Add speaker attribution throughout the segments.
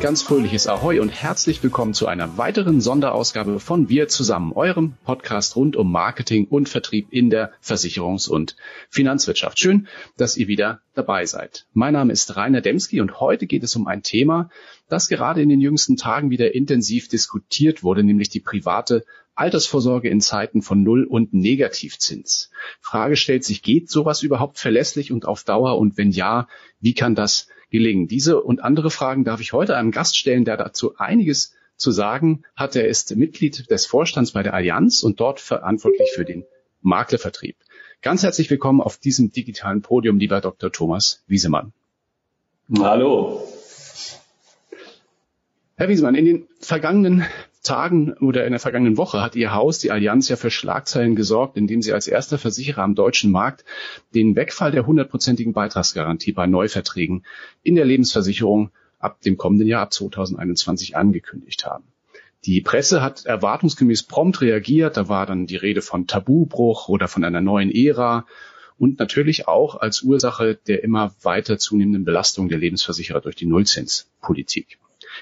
Speaker 1: Ganz fröhliches Ahoi und herzlich willkommen zu einer weiteren Sonderausgabe von Wir zusammen, eurem Podcast rund um Marketing und Vertrieb in der Versicherungs- und Finanzwirtschaft. Schön, dass ihr wieder dabei seid. Mein Name ist Rainer Demski und heute geht es um ein Thema, das gerade in den jüngsten Tagen wieder intensiv diskutiert wurde, nämlich die private Altersvorsorge in Zeiten von Null- und Negativzins. Frage stellt sich, geht sowas überhaupt verlässlich und auf Dauer? Und wenn ja, wie kann das gelingen? Diese und andere Fragen darf ich heute einem Gast stellen, der dazu einiges zu sagen hat. Er ist Mitglied des Vorstands bei der Allianz und dort verantwortlich für den Maklervertrieb. Ganz herzlich willkommen auf diesem digitalen Podium, lieber Dr. Thomas Wiesemann.
Speaker 2: Hallo.
Speaker 1: Herr Wiesemann, in den vergangenen Tagen oder in der vergangenen Woche hat Ihr Haus, die Allianz, ja für Schlagzeilen gesorgt, indem Sie als erster Versicherer am deutschen Markt den Wegfall der hundertprozentigen Beitragsgarantie bei Neuverträgen in der Lebensversicherung ab dem kommenden Jahr, ab 2021, angekündigt haben. Die Presse hat erwartungsgemäß prompt reagiert. Da war dann die Rede von Tabubruch oder von einer neuen Ära und natürlich auch als Ursache der immer weiter zunehmenden Belastung der Lebensversicherer durch die Nullzinspolitik.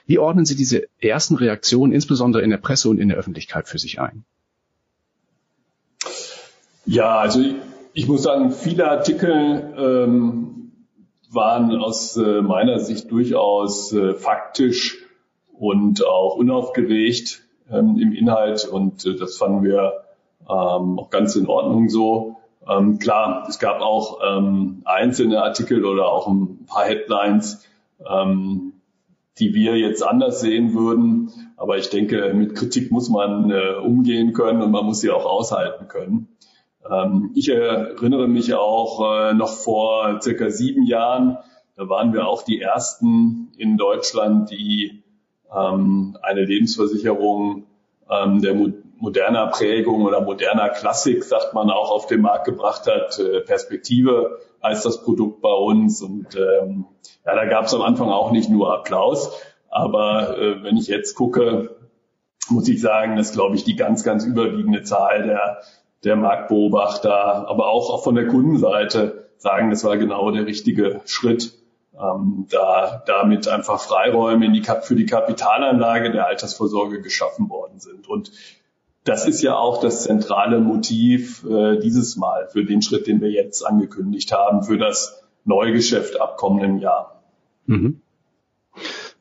Speaker 1: Wie ordnen Sie diese ersten Reaktionen, insbesondere in der Presse und in der Öffentlichkeit, für sich ein?
Speaker 2: Ja, also ich, ich muss sagen, viele Artikel ähm, waren aus äh, meiner Sicht durchaus äh, faktisch und auch unaufgeregt ähm, im Inhalt und äh, das fanden wir ähm, auch ganz in Ordnung so. Ähm, klar, es gab auch ähm, einzelne Artikel oder auch ein paar Headlines, ähm, die wir jetzt anders sehen würden. Aber ich denke, mit Kritik muss man äh, umgehen können und man muss sie auch aushalten können. Ähm, ich erinnere mich auch äh, noch vor circa sieben Jahren, da waren wir auch die ersten in Deutschland, die ähm, eine Lebensversicherung ähm, der moderner Prägung oder moderner Klassik, sagt man auch, auf den Markt gebracht hat. Äh, Perspektive heißt das Produkt bei uns. Und ähm, ja, da gab es am Anfang auch nicht nur Applaus. Aber äh, wenn ich jetzt gucke, muss ich sagen, dass, glaube ich, die ganz, ganz überwiegende Zahl der, der Marktbeobachter, aber auch, auch von der Kundenseite sagen, das war genau der richtige Schritt ähm, da damit einfach Freiräume in die, für die Kapitalanlage der Altersvorsorge geschaffen worden sind. Und das ist ja auch das zentrale Motiv äh, dieses Mal für den Schritt, den wir jetzt angekündigt haben, für das Neugeschäft ab kommenden Jahr. Mhm.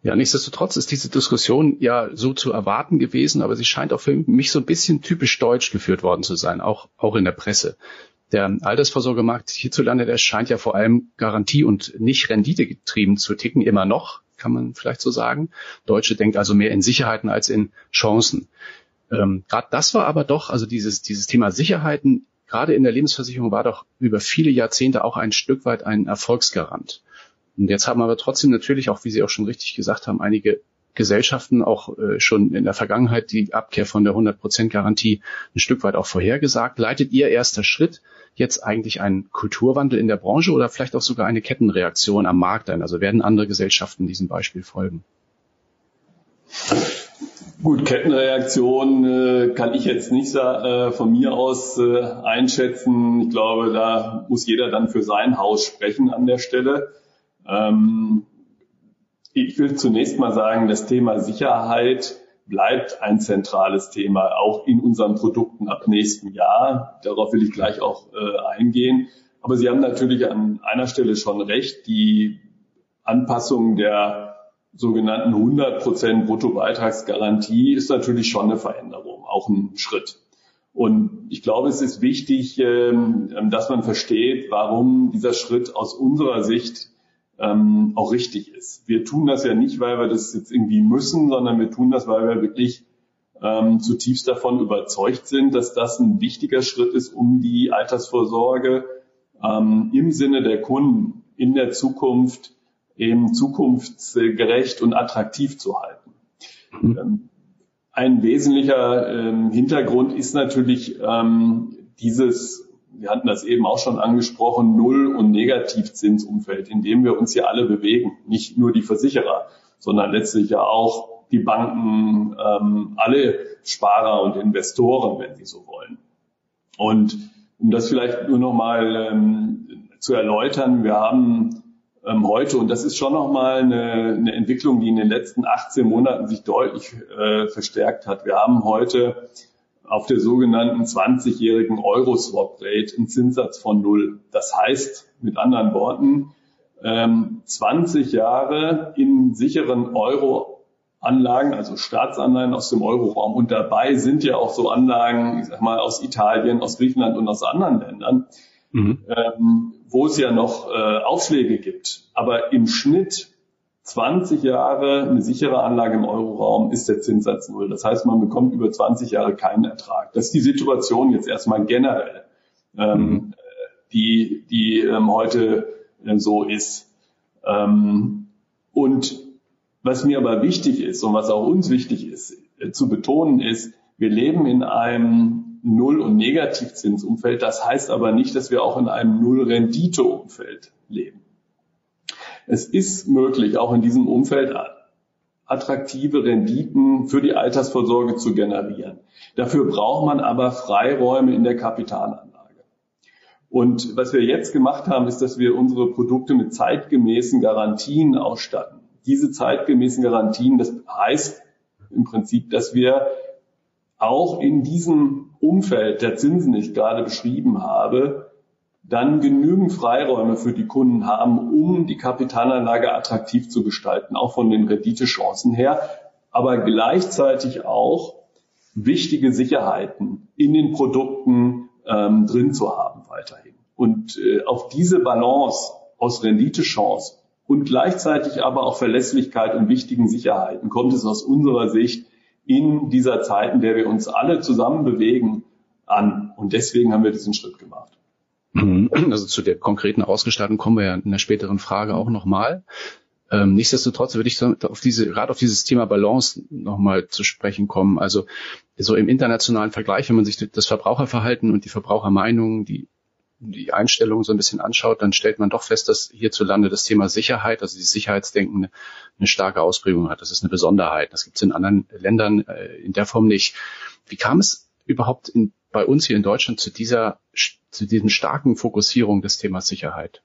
Speaker 1: Ja, nichtsdestotrotz ist diese Diskussion ja so zu erwarten gewesen, aber sie scheint auch für mich so ein bisschen typisch deutsch geführt worden zu sein, auch, auch in der Presse der Altersvorsorgemarkt hierzulande, der scheint ja vor allem Garantie und nicht Rendite getrieben zu ticken, immer noch, kann man vielleicht so sagen. Deutsche denkt also mehr in Sicherheiten als in Chancen. Ähm, gerade das war aber doch, also dieses, dieses Thema Sicherheiten, gerade in der Lebensversicherung war doch über viele Jahrzehnte auch ein Stück weit ein Erfolgsgarant. Und jetzt haben aber trotzdem natürlich auch, wie Sie auch schon richtig gesagt haben, einige Gesellschaften auch äh, schon in der Vergangenheit die Abkehr von der 100% Garantie ein Stück weit auch vorhergesagt. Leitet Ihr erster Schritt jetzt eigentlich ein Kulturwandel in der Branche oder vielleicht auch sogar eine Kettenreaktion am Markt ein? Also werden andere Gesellschaften diesem Beispiel folgen?
Speaker 2: Gut, Kettenreaktion äh, kann ich jetzt nicht äh, von mir aus äh, einschätzen. Ich glaube, da muss jeder dann für sein Haus sprechen an der Stelle. Ähm, ich will zunächst mal sagen, das Thema Sicherheit bleibt ein zentrales Thema, auch in unseren Produkten ab nächsten Jahr. Darauf will ich gleich auch äh, eingehen. Aber Sie haben natürlich an einer Stelle schon recht. Die Anpassung der sogenannten 100 Prozent Bruttobeitragsgarantie ist natürlich schon eine Veränderung, auch ein Schritt. Und ich glaube, es ist wichtig, ähm, dass man versteht, warum dieser Schritt aus unserer Sicht ähm, auch richtig ist. Wir tun das ja nicht, weil wir das jetzt irgendwie müssen, sondern wir tun das, weil wir wirklich ähm, zutiefst davon überzeugt sind, dass das ein wichtiger Schritt ist, um die Altersvorsorge ähm, im Sinne der Kunden in der Zukunft eben zukunftsgerecht und attraktiv zu halten. Mhm. Ähm, ein wesentlicher ähm, Hintergrund ist natürlich ähm, dieses wir hatten das eben auch schon angesprochen, Null- und Negativzinsumfeld, in dem wir uns hier alle bewegen. Nicht nur die Versicherer, sondern letztlich ja auch die Banken, alle Sparer und Investoren, wenn Sie so wollen. Und um das vielleicht nur noch mal ähm, zu erläutern, wir haben ähm, heute. Und das ist schon nochmal eine, eine Entwicklung, die in den letzten 18 Monaten sich deutlich äh, verstärkt hat. Wir haben heute auf der sogenannten 20-jährigen Euro-Swap-Rate einen Zinssatz von null. Das heißt, mit anderen Worten, ähm, 20 Jahre in sicheren Euro-Anlagen, also Staatsanleihen aus dem Euroraum. Und dabei sind ja auch so Anlagen, ich sag mal, aus Italien, aus Griechenland und aus anderen Ländern, mhm. ähm, wo es ja noch äh, Aufschläge gibt. Aber im Schnitt 20 Jahre eine sichere Anlage im Euroraum ist der Zinssatz null. Das heißt, man bekommt über 20 Jahre keinen Ertrag. Das ist die Situation jetzt erstmal generell, ähm, mhm. die, die ähm, heute äh, so ist. Ähm, und was mir aber wichtig ist und was auch uns wichtig ist äh, zu betonen ist, wir leben in einem Null- und Negativzinsumfeld. Das heißt aber nicht, dass wir auch in einem Null-Rendite-Umfeld leben. Es ist möglich, auch in diesem Umfeld attraktive Renditen für die Altersvorsorge zu generieren. Dafür braucht man aber Freiräume in der Kapitalanlage. Und was wir jetzt gemacht haben, ist, dass wir unsere Produkte mit zeitgemäßen Garantien ausstatten. Diese zeitgemäßen Garantien, das heißt im Prinzip, dass wir auch in diesem Umfeld der Zinsen, die ich gerade beschrieben habe, dann genügend Freiräume für die Kunden haben, um die Kapitalanlage attraktiv zu gestalten, auch von den Renditechancen her, aber gleichzeitig auch wichtige Sicherheiten in den Produkten ähm, drin zu haben weiterhin. Und äh, auf diese Balance aus Renditechance und gleichzeitig aber auch Verlässlichkeit und wichtigen Sicherheiten kommt es aus unserer Sicht in dieser Zeit, in der wir uns alle zusammen bewegen, an. Und deswegen haben wir diesen Schritt gemacht.
Speaker 1: Mhm. Also zu der konkreten Ausgestaltung kommen wir ja in einer späteren Frage auch nochmal. Ähm, nichtsdestotrotz würde ich auf diese, gerade auf dieses Thema Balance nochmal zu sprechen kommen. Also so im internationalen Vergleich, wenn man sich das Verbraucherverhalten und die Verbrauchermeinungen, die, die Einstellungen so ein bisschen anschaut, dann stellt man doch fest, dass hierzulande das Thema Sicherheit, also dieses Sicherheitsdenken eine, eine starke Ausprägung hat. Das ist eine Besonderheit. Das gibt es in anderen Ländern äh, in der Form nicht. Wie kam es überhaupt in, bei uns hier in Deutschland zu dieser zu diesen starken Fokussierung des Themas Sicherheit?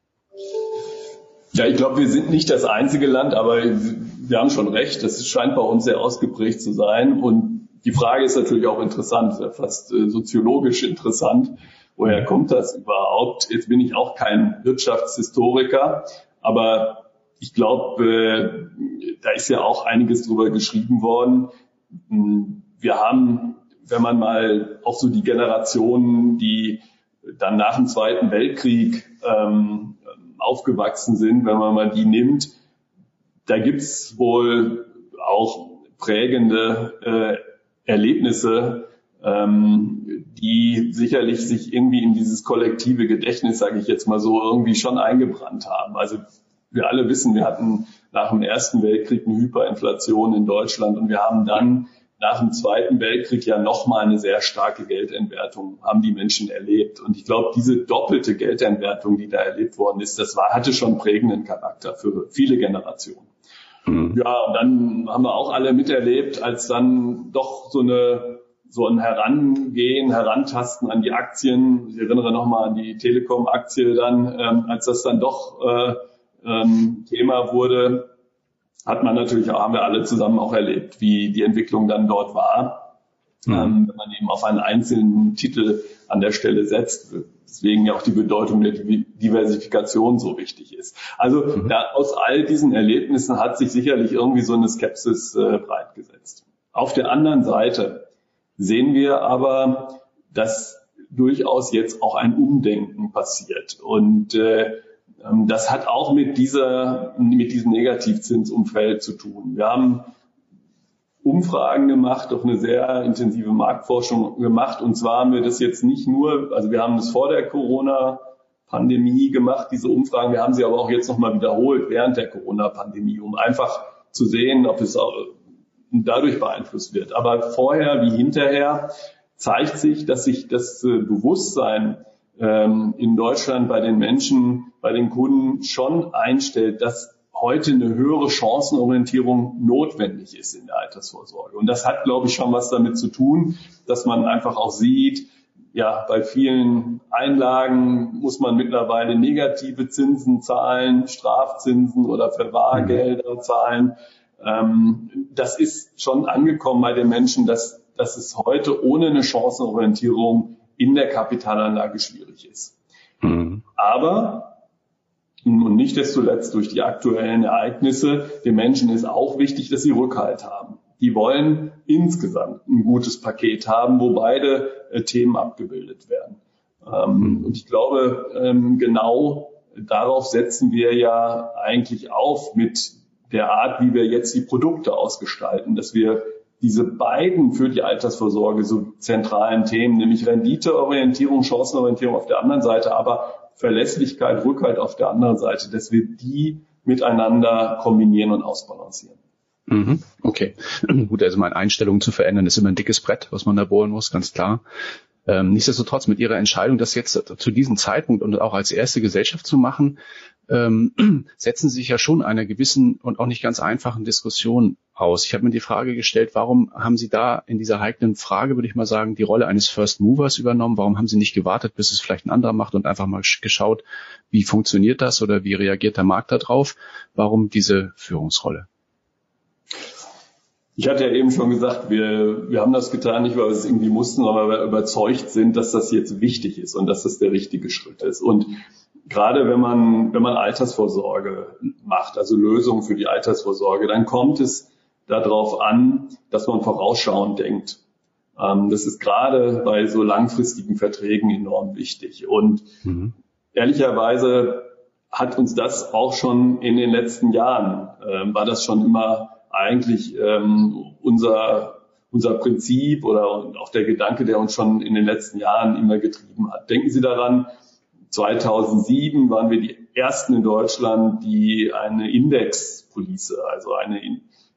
Speaker 2: Ja, ich glaube, wir sind nicht das einzige Land, aber wir haben schon recht. Das scheint bei uns sehr ausgeprägt zu sein. Und die Frage ist natürlich auch interessant, fast äh, soziologisch interessant. Woher kommt das überhaupt? Jetzt bin ich auch kein Wirtschaftshistoriker, aber ich glaube, äh, da ist ja auch einiges drüber geschrieben worden. Wir haben, wenn man mal auch so die Generationen, die dann nach dem Zweiten Weltkrieg ähm, aufgewachsen sind, wenn man mal die nimmt, da gibt's wohl auch prägende äh, Erlebnisse, ähm, die sicherlich sich irgendwie in dieses kollektive Gedächtnis, sage ich jetzt mal so, irgendwie schon eingebrannt haben. Also wir alle wissen, wir hatten nach dem Ersten Weltkrieg eine Hyperinflation in Deutschland und wir haben dann nach dem Zweiten Weltkrieg ja nochmal eine sehr starke Geldentwertung haben die Menschen erlebt. Und ich glaube, diese doppelte Geldentwertung, die da erlebt worden ist, das war, hatte schon prägenden Charakter für viele Generationen. Mhm. Ja, und dann haben wir auch alle miterlebt, als dann doch so eine so ein Herangehen, Herantasten an die Aktien. Ich erinnere nochmal an die Telekom-Aktie dann, ähm, als das dann doch äh, ähm, Thema wurde, hat man natürlich, haben wir alle zusammen auch erlebt, wie die Entwicklung dann dort war. Mhm. Ähm, wenn man eben auf einen einzelnen Titel an der Stelle setzt, deswegen ja auch die Bedeutung der Diversifikation so wichtig ist. Also mhm. da, aus all diesen Erlebnissen hat sich sicherlich irgendwie so eine Skepsis äh, breitgesetzt. Auf der anderen Seite sehen wir aber, dass durchaus jetzt auch ein Umdenken passiert und äh, ähm, das hat auch mit dieser, mit diesem Negativzinsumfeld zu tun. Wir haben Umfragen gemacht, auch eine sehr intensive Marktforschung gemacht. Und zwar haben wir das jetzt nicht nur, also wir haben das vor der Corona-Pandemie gemacht, diese Umfragen. Wir haben sie aber auch jetzt nochmal wiederholt während der Corona-Pandemie, um einfach zu sehen, ob es auch dadurch beeinflusst wird. Aber vorher wie hinterher zeigt sich, dass sich das äh, Bewusstsein ähm, in Deutschland bei den Menschen, bei den Kunden schon einstellt, dass heute eine höhere Chancenorientierung notwendig ist in der Altersvorsorge. Und das hat, glaube ich, schon was damit zu tun, dass man einfach auch sieht, ja, bei vielen Einlagen muss man mittlerweile negative Zinsen zahlen, Strafzinsen oder Verwahrgelder zahlen. Ähm, das ist schon angekommen bei den Menschen, dass, dass es heute ohne eine Chancenorientierung in der Kapitalanlage schwierig ist. Mhm. Aber und nicht desto zuletzt durch die aktuellen Ereignisse, den Menschen ist auch wichtig, dass sie Rückhalt haben. Die wollen insgesamt ein gutes Paket haben, wo beide äh, Themen abgebildet werden. Ähm, mhm. und ich glaube, ähm, genau darauf setzen wir ja eigentlich auf mit der Art, wie wir jetzt die Produkte ausgestalten, dass wir diese beiden für die Altersvorsorge so zentralen Themen, nämlich Renditeorientierung, Chancenorientierung auf der anderen Seite, aber Verlässlichkeit, Rückhalt auf der anderen Seite, dass wir die miteinander kombinieren und ausbalancieren.
Speaker 1: Mhm. Okay. Gut, also meine Einstellung zu verändern ist immer ein dickes Brett, was man da bohren muss, ganz klar. Ähm, nichtsdestotrotz mit Ihrer Entscheidung, das jetzt zu diesem Zeitpunkt und auch als erste Gesellschaft zu machen, ähm, setzen Sie sich ja schon einer gewissen und auch nicht ganz einfachen Diskussion aus. Ich habe mir die Frage gestellt, warum haben Sie da in dieser heiklen Frage, würde ich mal sagen, die Rolle eines First Movers übernommen? Warum haben Sie nicht gewartet, bis es vielleicht ein anderer macht und einfach mal geschaut, wie funktioniert das oder wie reagiert der Markt darauf? Warum diese Führungsrolle?
Speaker 2: Ich hatte ja eben schon gesagt, wir, wir haben das getan, nicht weil wir es irgendwie mussten, sondern weil wir überzeugt sind, dass das jetzt wichtig ist und dass das der richtige Schritt ist. Und gerade wenn man, wenn man Altersvorsorge macht, also Lösungen für die Altersvorsorge, dann kommt es darauf an, dass man vorausschauend denkt. Ähm, das ist gerade bei so langfristigen Verträgen enorm wichtig. Und mhm. ehrlicherweise hat uns das auch schon in den letzten Jahren, äh, war das schon immer eigentlich ähm, unser, unser Prinzip oder auch der Gedanke, der uns schon in den letzten Jahren immer getrieben hat. Denken Sie daran, 2007 waren wir die ersten in Deutschland, die eine Indexpolice, also eine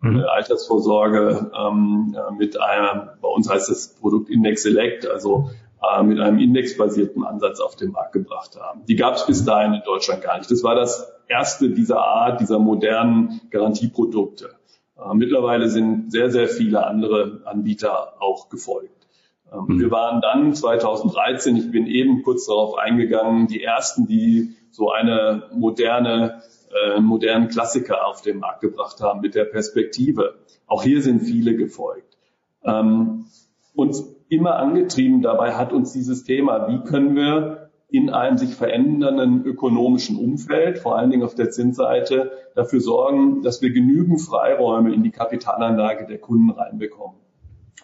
Speaker 2: mhm. Altersvorsorge ähm, mit einem, bei uns heißt das Produkt Index Select, also äh, mit einem indexbasierten Ansatz auf den Markt gebracht haben. Die gab es bis dahin in Deutschland gar nicht. Das war das erste dieser Art, dieser modernen Garantieprodukte. Äh, mittlerweile sind sehr, sehr viele andere Anbieter auch gefolgt. Ähm, mhm. Wir waren dann 2013, ich bin eben kurz darauf eingegangen, die ersten, die so eine moderne, äh, modernen Klassiker auf den Markt gebracht haben mit der Perspektive. Auch hier sind viele gefolgt. Ähm, uns immer angetrieben dabei hat uns dieses Thema, wie können wir in einem sich verändernden ökonomischen Umfeld, vor allen Dingen auf der Zinsseite, dafür sorgen, dass wir genügend Freiräume in die Kapitalanlage der Kunden reinbekommen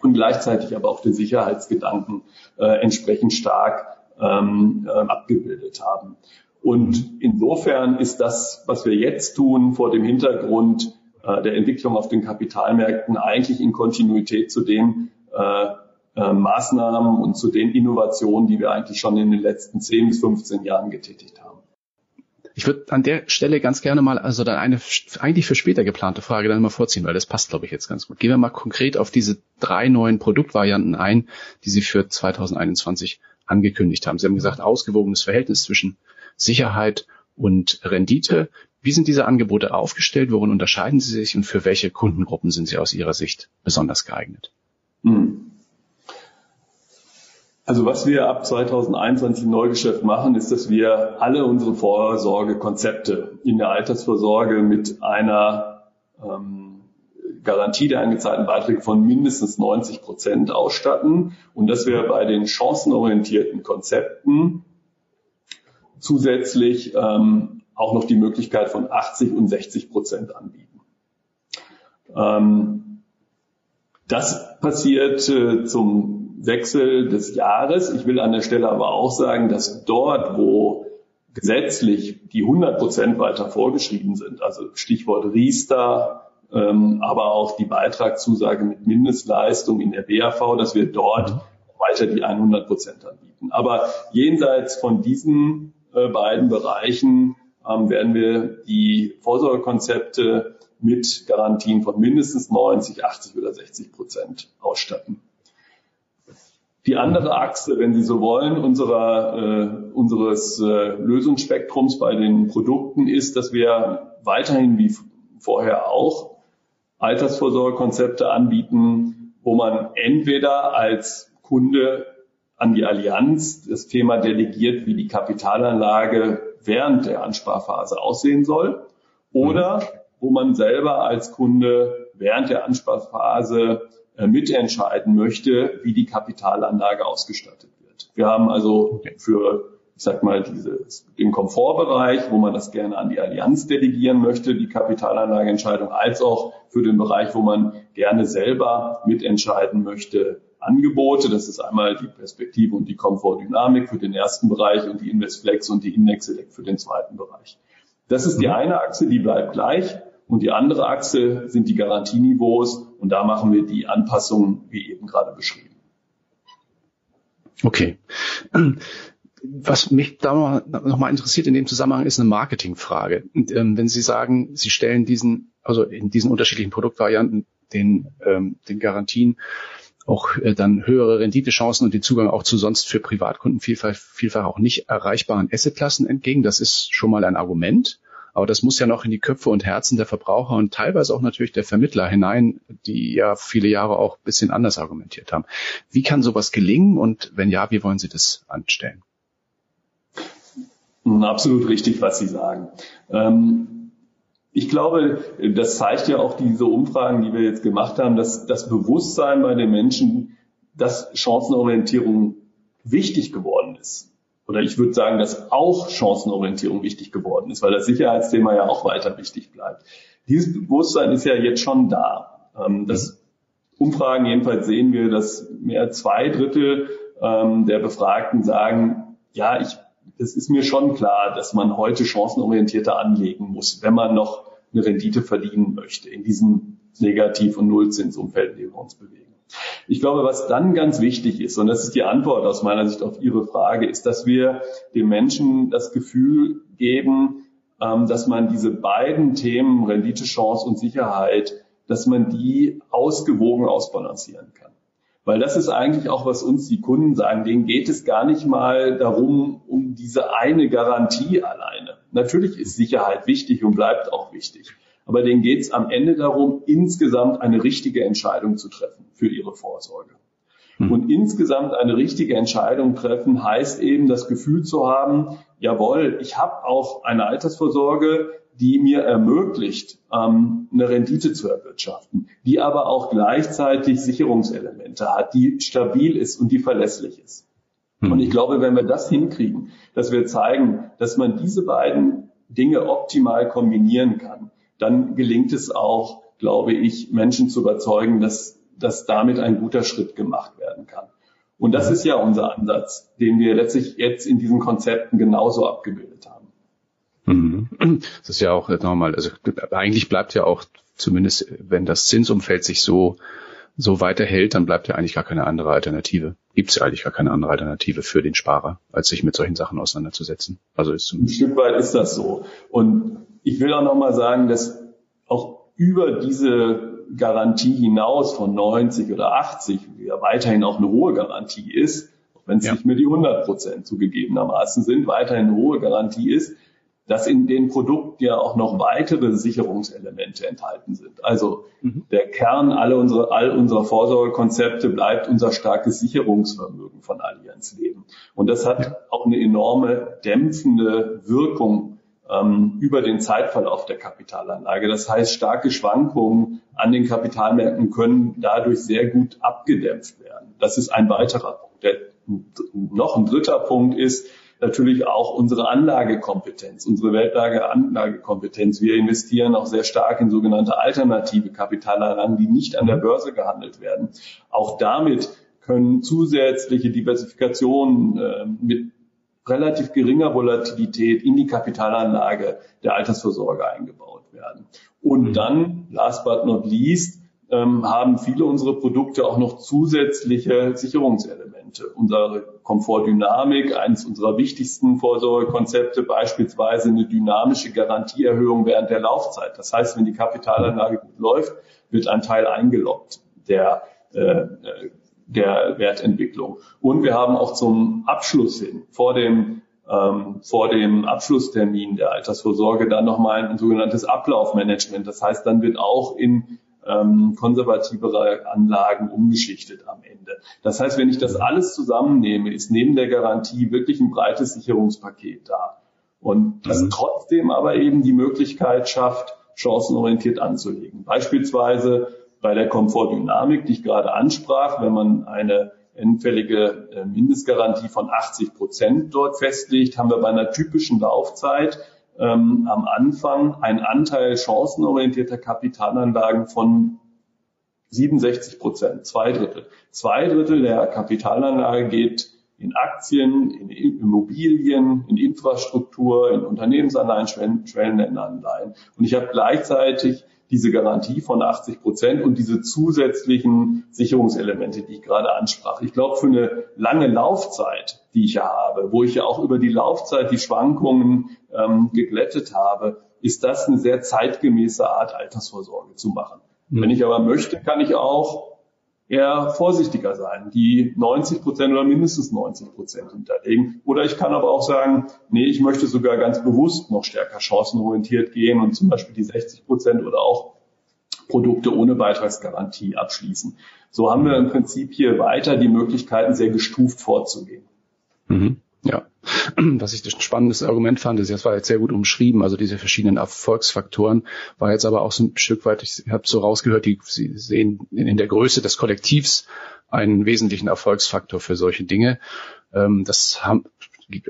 Speaker 2: und gleichzeitig aber auch den Sicherheitsgedanken äh, entsprechend stark ähm, äh, abgebildet haben. Und insofern ist das, was wir jetzt tun, vor dem Hintergrund äh, der Entwicklung auf den Kapitalmärkten eigentlich in Kontinuität zu dem, äh, äh, Maßnahmen und zu den Innovationen, die wir eigentlich schon in den letzten 10 bis 15 Jahren getätigt haben.
Speaker 1: Ich würde an der Stelle ganz gerne mal, also dann eine eigentlich für später geplante Frage dann mal vorziehen, weil das passt, glaube ich, jetzt ganz gut. Gehen wir mal konkret auf diese drei neuen Produktvarianten ein, die Sie für 2021 angekündigt haben. Sie haben gesagt, ausgewogenes Verhältnis zwischen Sicherheit und Rendite. Wie sind diese Angebote aufgestellt? Worin unterscheiden sie sich und für welche Kundengruppen sind sie aus Ihrer Sicht besonders geeignet? Hm.
Speaker 2: Also was wir ab 2021 im Neugeschäft machen, ist, dass wir alle unsere Vorsorgekonzepte in der Altersvorsorge mit einer ähm, Garantie der angezahlten Beiträge von mindestens 90 Prozent ausstatten und dass wir bei den chancenorientierten Konzepten zusätzlich ähm, auch noch die Möglichkeit von 80 und 60 Prozent anbieten. Ähm, das passiert äh, zum Wechsel des Jahres. Ich will an der Stelle aber auch sagen, dass dort, wo gesetzlich die 100 Prozent weiter vorgeschrieben sind, also Stichwort Riester, ähm, aber auch die Beitragszusage mit Mindestleistung in der BAV, dass wir dort weiter die 100 Prozent anbieten. Aber jenseits von diesen äh, beiden Bereichen ähm, werden wir die Vorsorgekonzepte mit Garantien von mindestens 90, 80 oder 60 Prozent ausstatten. Die andere Achse, wenn Sie so wollen, unserer, äh, unseres äh, Lösungsspektrums bei den Produkten ist, dass wir weiterhin wie vorher auch Altersvorsorgekonzepte anbieten, wo man entweder als Kunde an die Allianz das Thema delegiert, wie die Kapitalanlage während der Ansparphase aussehen soll. Oder wo man selber als Kunde während der Ansparphase mitentscheiden möchte, wie die Kapitalanlage ausgestattet wird. Wir haben also für ich sag mal, dieses, den Komfortbereich, wo man das gerne an die Allianz delegieren möchte, die Kapitalanlageentscheidung, als auch für den Bereich, wo man gerne selber mitentscheiden möchte, Angebote. Das ist einmal die Perspektive und die Komfortdynamik für den ersten Bereich und die Investflex und die Index Select für den zweiten Bereich. Das ist die mhm. eine Achse, die bleibt gleich. Und die andere Achse sind die Garantieniveaus. Und da machen wir die Anpassungen, wie eben gerade beschrieben.
Speaker 1: Okay was mich da noch mal interessiert in dem Zusammenhang ist eine Marketingfrage. Ähm, wenn Sie sagen, Sie stellen diesen, also in diesen unterschiedlichen Produktvarianten den, ähm, den Garantien auch äh, dann höhere Renditechancen und den Zugang auch zu sonst für Privatkunden vielfach, vielfach auch nicht erreichbaren Assetklassen entgegen. Das ist schon mal ein Argument. Aber das muss ja noch in die Köpfe und Herzen der Verbraucher und teilweise auch natürlich der Vermittler hinein, die ja viele Jahre auch ein bisschen anders argumentiert haben. Wie kann sowas gelingen und wenn ja, wie wollen Sie das anstellen?
Speaker 2: Absolut richtig, was Sie sagen. Ähm, ich glaube, das zeigt ja auch diese Umfragen, die wir jetzt gemacht haben, dass das Bewusstsein bei den Menschen, dass Chancenorientierung wichtig geworden ist. Oder ich würde sagen, dass auch Chancenorientierung wichtig geworden ist, weil das Sicherheitsthema ja auch weiter wichtig bleibt. Dieses Bewusstsein ist ja jetzt schon da. Ähm, das Umfragen jedenfalls sehen wir, dass mehr zwei Drittel ähm, der Befragten sagen, ja, ich es ist mir schon klar, dass man heute chancenorientierter anlegen muss, wenn man noch eine Rendite verdienen möchte in diesem Negativ- und Nullzinsumfeld, in dem wir uns bewegen. Ich glaube, was dann ganz wichtig ist, und das ist die Antwort aus meiner Sicht auf Ihre Frage, ist, dass wir den Menschen das Gefühl geben, ähm, dass man diese beiden Themen, Rendite, Chance und Sicherheit, dass man die ausgewogen ausbalancieren kann. Weil das ist eigentlich auch, was uns die Kunden sagen. Denen geht es gar nicht mal darum, um diese eine Garantie alleine. Natürlich ist Sicherheit wichtig und bleibt auch wichtig. Aber denen geht es am Ende darum, insgesamt eine richtige Entscheidung zu treffen für ihre Vorsorge. Hm. Und insgesamt eine richtige Entscheidung treffen heißt eben das Gefühl zu haben, jawohl, ich habe auch eine Altersvorsorge, die mir ermöglicht, ähm, eine Rendite zu erwirtschaften, die aber auch gleichzeitig Sicherungselemente hat, die stabil ist und die verlässlich ist. Hm. Und ich glaube, wenn wir das hinkriegen, dass wir zeigen, dass man diese beiden Dinge optimal kombinieren kann, dann gelingt es auch, glaube ich, Menschen zu überzeugen, dass, dass damit ein guter Schritt gemacht werden kann. Und das ist ja unser Ansatz, den wir letztlich jetzt in diesen Konzepten genauso abgebildet haben.
Speaker 1: Mhm. Das ist ja auch normal. Also eigentlich bleibt ja auch, zumindest wenn das Zinsumfeld sich so, so weiterhält, dann bleibt ja eigentlich gar keine andere Alternative. Gibt es ja eigentlich gar keine andere Alternative für den Sparer, als sich mit solchen Sachen auseinanderzusetzen.
Speaker 2: Also ist Ein Stück weit ist das so. Und ich will auch nochmal sagen, dass auch über diese Garantie hinaus von 90 oder 80, die ja weiterhin auch eine hohe Garantie ist, wenn es ja. nicht mehr die 100 Prozent zugegebenermaßen sind, weiterhin eine hohe Garantie ist, dass in den Produkten ja auch noch weitere Sicherungselemente enthalten sind. Also mhm. der Kern aller unsere, all unserer Vorsorgekonzepte bleibt unser starkes Sicherungsvermögen von Allianz Leben. Und das hat auch eine enorme dämpfende Wirkung ähm, über den Zeitverlauf der Kapitalanlage. Das heißt, starke Schwankungen an den Kapitalmärkten können dadurch sehr gut abgedämpft werden. Das ist ein weiterer Punkt. Der, noch ein dritter Punkt ist, natürlich auch unsere Anlagekompetenz, unsere Weltlage Anlagekompetenz. Wir investieren auch sehr stark in sogenannte alternative Kapitalanlagen, die nicht an der Börse gehandelt werden. Auch damit können zusätzliche Diversifikationen äh, mit relativ geringer Volatilität in die Kapitalanlage der Altersvorsorge eingebaut werden. Und mhm. dann, last but not least, ähm, haben viele unserer Produkte auch noch zusätzliche Sicherungselemente. Unsere Komfortdynamik, eines unserer wichtigsten Vorsorgekonzepte, beispielsweise eine dynamische Garantieerhöhung während der Laufzeit. Das heißt, wenn die Kapitalanlage gut läuft, wird ein Teil eingeloggt der, äh, der Wertentwicklung. Und wir haben auch zum Abschluss hin, vor dem ähm, vor dem Abschlusstermin der Altersvorsorge dann nochmal ein sogenanntes Ablaufmanagement. Das heißt, dann wird auch in ähm, konservativere Anlagen umgeschichtet am Ende. Das heißt, wenn ich das alles zusammennehme, ist neben der Garantie wirklich ein breites Sicherungspaket da. Und das mhm. trotzdem aber eben die Möglichkeit schafft, chancenorientiert anzulegen. Beispielsweise bei der Komfortdynamik, die ich gerade ansprach, wenn man eine endfällige äh, Mindestgarantie von 80 Prozent dort festlegt, haben wir bei einer typischen Laufzeit ähm, am Anfang einen Anteil chancenorientierter Kapitalanlagen von 67 Prozent, zwei Drittel. Zwei Drittel der Kapitalanlage geht in Aktien, in Immobilien, in Infrastruktur, in Unternehmensanleihen, Schwellenländeranleihen. Und ich habe gleichzeitig diese Garantie von 80 Prozent und diese zusätzlichen Sicherungselemente, die ich gerade ansprach. Ich glaube, für eine lange Laufzeit, die ich ja habe, wo ich ja auch über die Laufzeit die Schwankungen ähm, geglättet habe, ist das eine sehr zeitgemäße Art, Altersvorsorge zu machen. Mhm. Wenn ich aber möchte, kann ich auch eher vorsichtiger sein, die 90 Prozent oder mindestens 90 Prozent hinterlegen. Oder ich kann aber auch sagen, nee, ich möchte sogar ganz bewusst noch stärker chancenorientiert gehen und zum Beispiel die 60 Prozent oder auch Produkte ohne Beitragsgarantie abschließen. So haben wir im Prinzip hier weiter die Möglichkeiten, sehr gestuft vorzugehen.
Speaker 1: Mhm. Ja, was ich ein spannendes Argument fand, ist, das war jetzt sehr gut umschrieben, also diese verschiedenen Erfolgsfaktoren, war jetzt aber auch so ein Stück weit, ich habe so rausgehört, die, Sie sehen in der Größe des Kollektivs einen wesentlichen Erfolgsfaktor für solche Dinge. Ähm, das haben,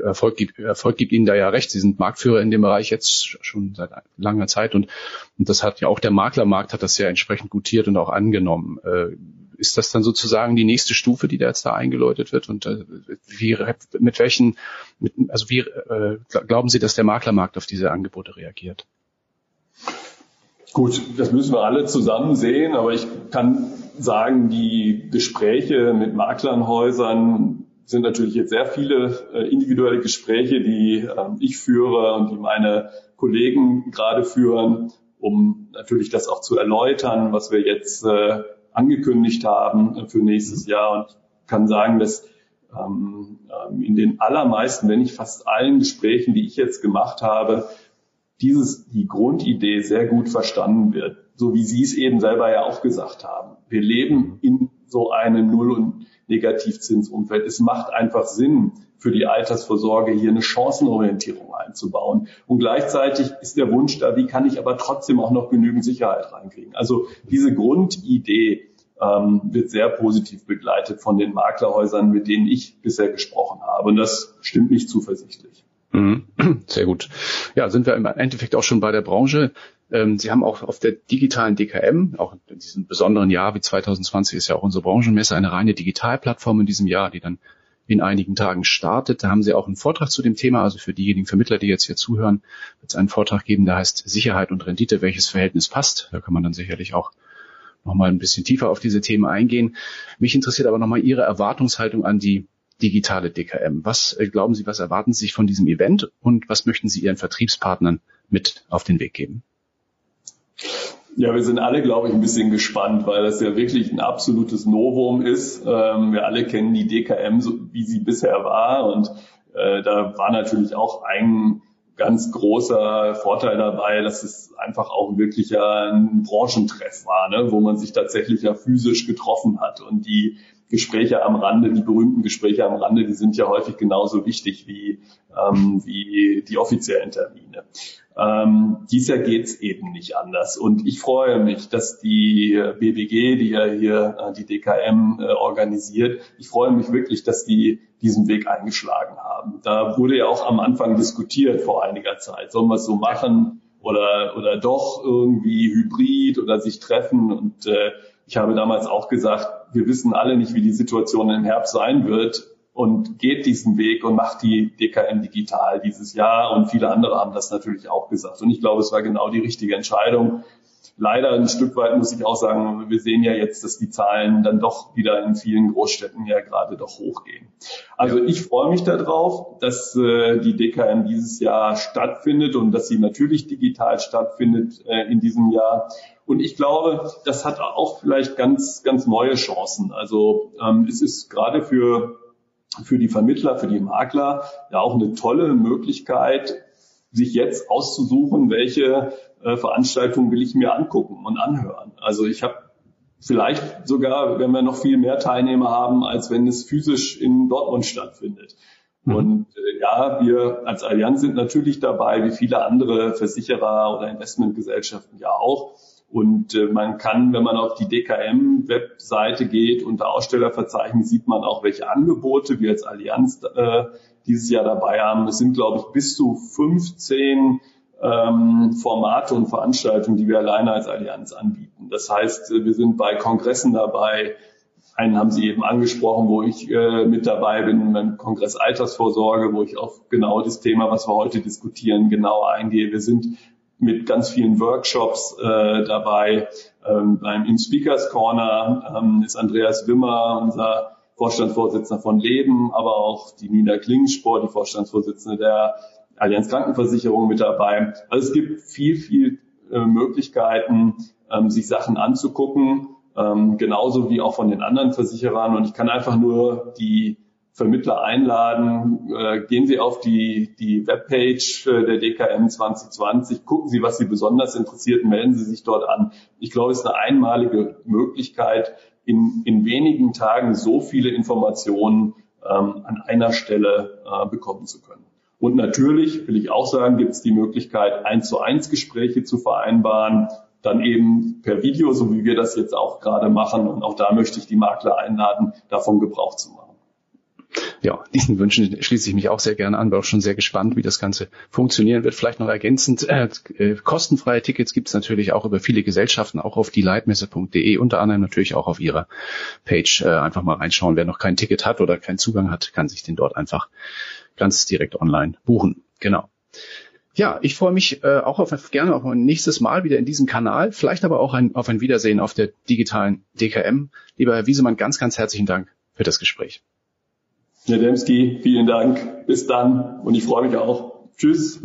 Speaker 1: Erfolg gibt, Erfolg gibt Ihnen da ja recht. Sie sind Marktführer in dem Bereich jetzt schon seit langer Zeit und, und das hat ja auch der Maklermarkt hat das ja entsprechend gutiert und auch angenommen. Ist das dann sozusagen die nächste Stufe, die da jetzt da eingeläutet wird? Und äh, wie, mit welchen, mit, also wie äh, glauben Sie, dass der Maklermarkt auf diese Angebote reagiert?
Speaker 2: Gut, das müssen wir alle zusammen sehen, aber ich kann sagen, die Gespräche mit Maklernhäusern sind natürlich jetzt sehr viele äh, individuelle Gespräche, die äh, ich führe und die meine Kollegen gerade führen, um natürlich das auch zu erläutern, was wir jetzt äh, angekündigt haben für nächstes Jahr und kann sagen, dass ähm, ähm, in den allermeisten, wenn nicht fast allen Gesprächen, die ich jetzt gemacht habe, dieses, die Grundidee sehr gut verstanden wird, so wie Sie es eben selber ja auch gesagt haben. Wir leben in so einem Null- und Negativzinsumfeld. Es macht einfach Sinn, für die Altersvorsorge hier eine Chancenorientierung einzubauen. Und gleichzeitig ist der Wunsch da, wie kann ich aber trotzdem auch noch genügend Sicherheit reinkriegen. Also diese Grundidee ähm, wird sehr positiv begleitet von den Maklerhäusern, mit denen ich bisher gesprochen habe. Und das stimmt mich zuversichtlich.
Speaker 1: Mhm. Sehr gut. Ja, sind wir im Endeffekt auch schon bei der Branche. Ähm, Sie haben auch auf der digitalen DKM, auch in diesem besonderen Jahr wie 2020 ist ja auch unsere Branchenmesse, eine reine Digitalplattform in diesem Jahr, die dann in einigen Tagen startet. Da haben Sie auch einen Vortrag zu dem Thema. Also für diejenigen Vermittler, die jetzt hier zuhören, wird es einen Vortrag geben, der heißt Sicherheit und Rendite, welches Verhältnis passt. Da kann man dann sicherlich auch nochmal ein bisschen tiefer auf diese Themen eingehen. Mich interessiert aber nochmal Ihre Erwartungshaltung an die digitale DKM. Was äh, glauben Sie, was erwarten Sie sich von diesem Event und was möchten Sie Ihren Vertriebspartnern mit auf den Weg geben?
Speaker 2: Ja, wir sind alle, glaube ich, ein bisschen gespannt, weil das ja wirklich ein absolutes Novum ist. Ähm, wir alle kennen die DKM, wie sie bisher war. Und äh, da war natürlich auch ein ganz großer Vorteil dabei, dass es einfach auch wirklich ein Branchentreff war, ne, wo man sich tatsächlich ja physisch getroffen hat. Und die Gespräche am Rande, die berühmten Gespräche am Rande, die sind ja häufig genauso wichtig wie, ähm, wie die offiziellen Termine. Ähm, dies Jahr geht's eben nicht anders. Und ich freue mich, dass die BBG, die ja hier äh, die DKM äh, organisiert, ich freue mich wirklich, dass die diesen Weg eingeschlagen haben. Da wurde ja auch am Anfang diskutiert vor einiger Zeit. Sollen wir es so machen oder, oder doch irgendwie hybrid oder sich treffen? Und äh, ich habe damals auch gesagt, wir wissen alle nicht, wie die Situation im Herbst sein wird und geht diesen Weg und macht die DKM digital dieses Jahr. Und viele andere haben das natürlich auch gesagt. Und ich glaube, es war genau die richtige Entscheidung. Leider ein Stück weit muss ich auch sagen, wir sehen ja jetzt, dass die Zahlen dann doch wieder in vielen Großstädten ja gerade doch hochgehen. Also ich freue mich darauf, dass äh, die DKM dieses Jahr stattfindet und dass sie natürlich digital stattfindet äh, in diesem Jahr. Und ich glaube, das hat auch vielleicht ganz, ganz neue Chancen. Also ähm, es ist gerade für für die Vermittler, für die Makler ja auch eine tolle Möglichkeit, sich jetzt auszusuchen, welche äh, Veranstaltungen will ich mir angucken und anhören. Also ich habe vielleicht sogar, wenn wir noch viel mehr Teilnehmer haben, als wenn es physisch in Dortmund stattfindet. Mhm. Und äh, ja, wir als Allianz sind natürlich dabei, wie viele andere Versicherer oder Investmentgesellschaften ja auch. Und äh, man kann, wenn man auf die DKM-Webseite geht, unter Ausstellerverzeichnis sieht man auch, welche Angebote wir als Allianz äh, dieses Jahr dabei haben. Es sind, glaube ich, bis zu 15 ähm, Formate und Veranstaltungen, die wir alleine als Allianz anbieten. Das heißt, äh, wir sind bei Kongressen dabei. Einen haben Sie eben angesprochen, wo ich äh, mit dabei bin, beim Kongress Altersvorsorge, wo ich auf genau das Thema, was wir heute diskutieren, genau eingehe. Wir sind mit ganz vielen Workshops äh, dabei. Ähm, beim In Speakers Corner ähm, ist Andreas Wimmer, unser Vorstandsvorsitzender von Leben, aber auch die Nina Klingenspor, die Vorstandsvorsitzende der Allianz Krankenversicherung mit dabei. Also es gibt viel, viel äh, Möglichkeiten, ähm, sich Sachen anzugucken, ähm, genauso wie auch von den anderen Versicherern. Und ich kann einfach nur die Vermittler einladen, äh, gehen Sie auf die, die Webpage äh, der DKM 2020, gucken Sie, was Sie besonders interessiert, melden Sie sich dort an. Ich glaube, es ist eine einmalige Möglichkeit, in, in wenigen Tagen so viele Informationen ähm, an einer Stelle äh, bekommen zu können. Und natürlich, will ich auch sagen, gibt es die Möglichkeit, eins zu eins Gespräche zu vereinbaren, dann eben per Video, so wie wir das jetzt auch gerade machen. Und auch da möchte ich die Makler einladen, davon Gebrauch zu machen.
Speaker 1: Ja, diesen Wünschen schließe ich mich auch sehr gerne an, bin auch schon sehr gespannt, wie das Ganze funktionieren wird. Vielleicht noch ergänzend, äh, äh, kostenfreie Tickets gibt es natürlich auch über viele Gesellschaften, auch auf die leitmesse.de, unter anderem natürlich auch auf ihrer Page. Äh, einfach mal reinschauen, wer noch kein Ticket hat oder keinen Zugang hat, kann sich den dort einfach ganz direkt online buchen. Genau. Ja, ich freue mich äh, auch auf gerne auf ein nächstes Mal wieder in diesem Kanal, vielleicht aber auch ein, auf ein Wiedersehen auf der digitalen DKM. Lieber Herr Wiesemann, ganz, ganz herzlichen Dank für das Gespräch.
Speaker 2: Herr vielen Dank. Bis dann und ich freue mich auch. Tschüss.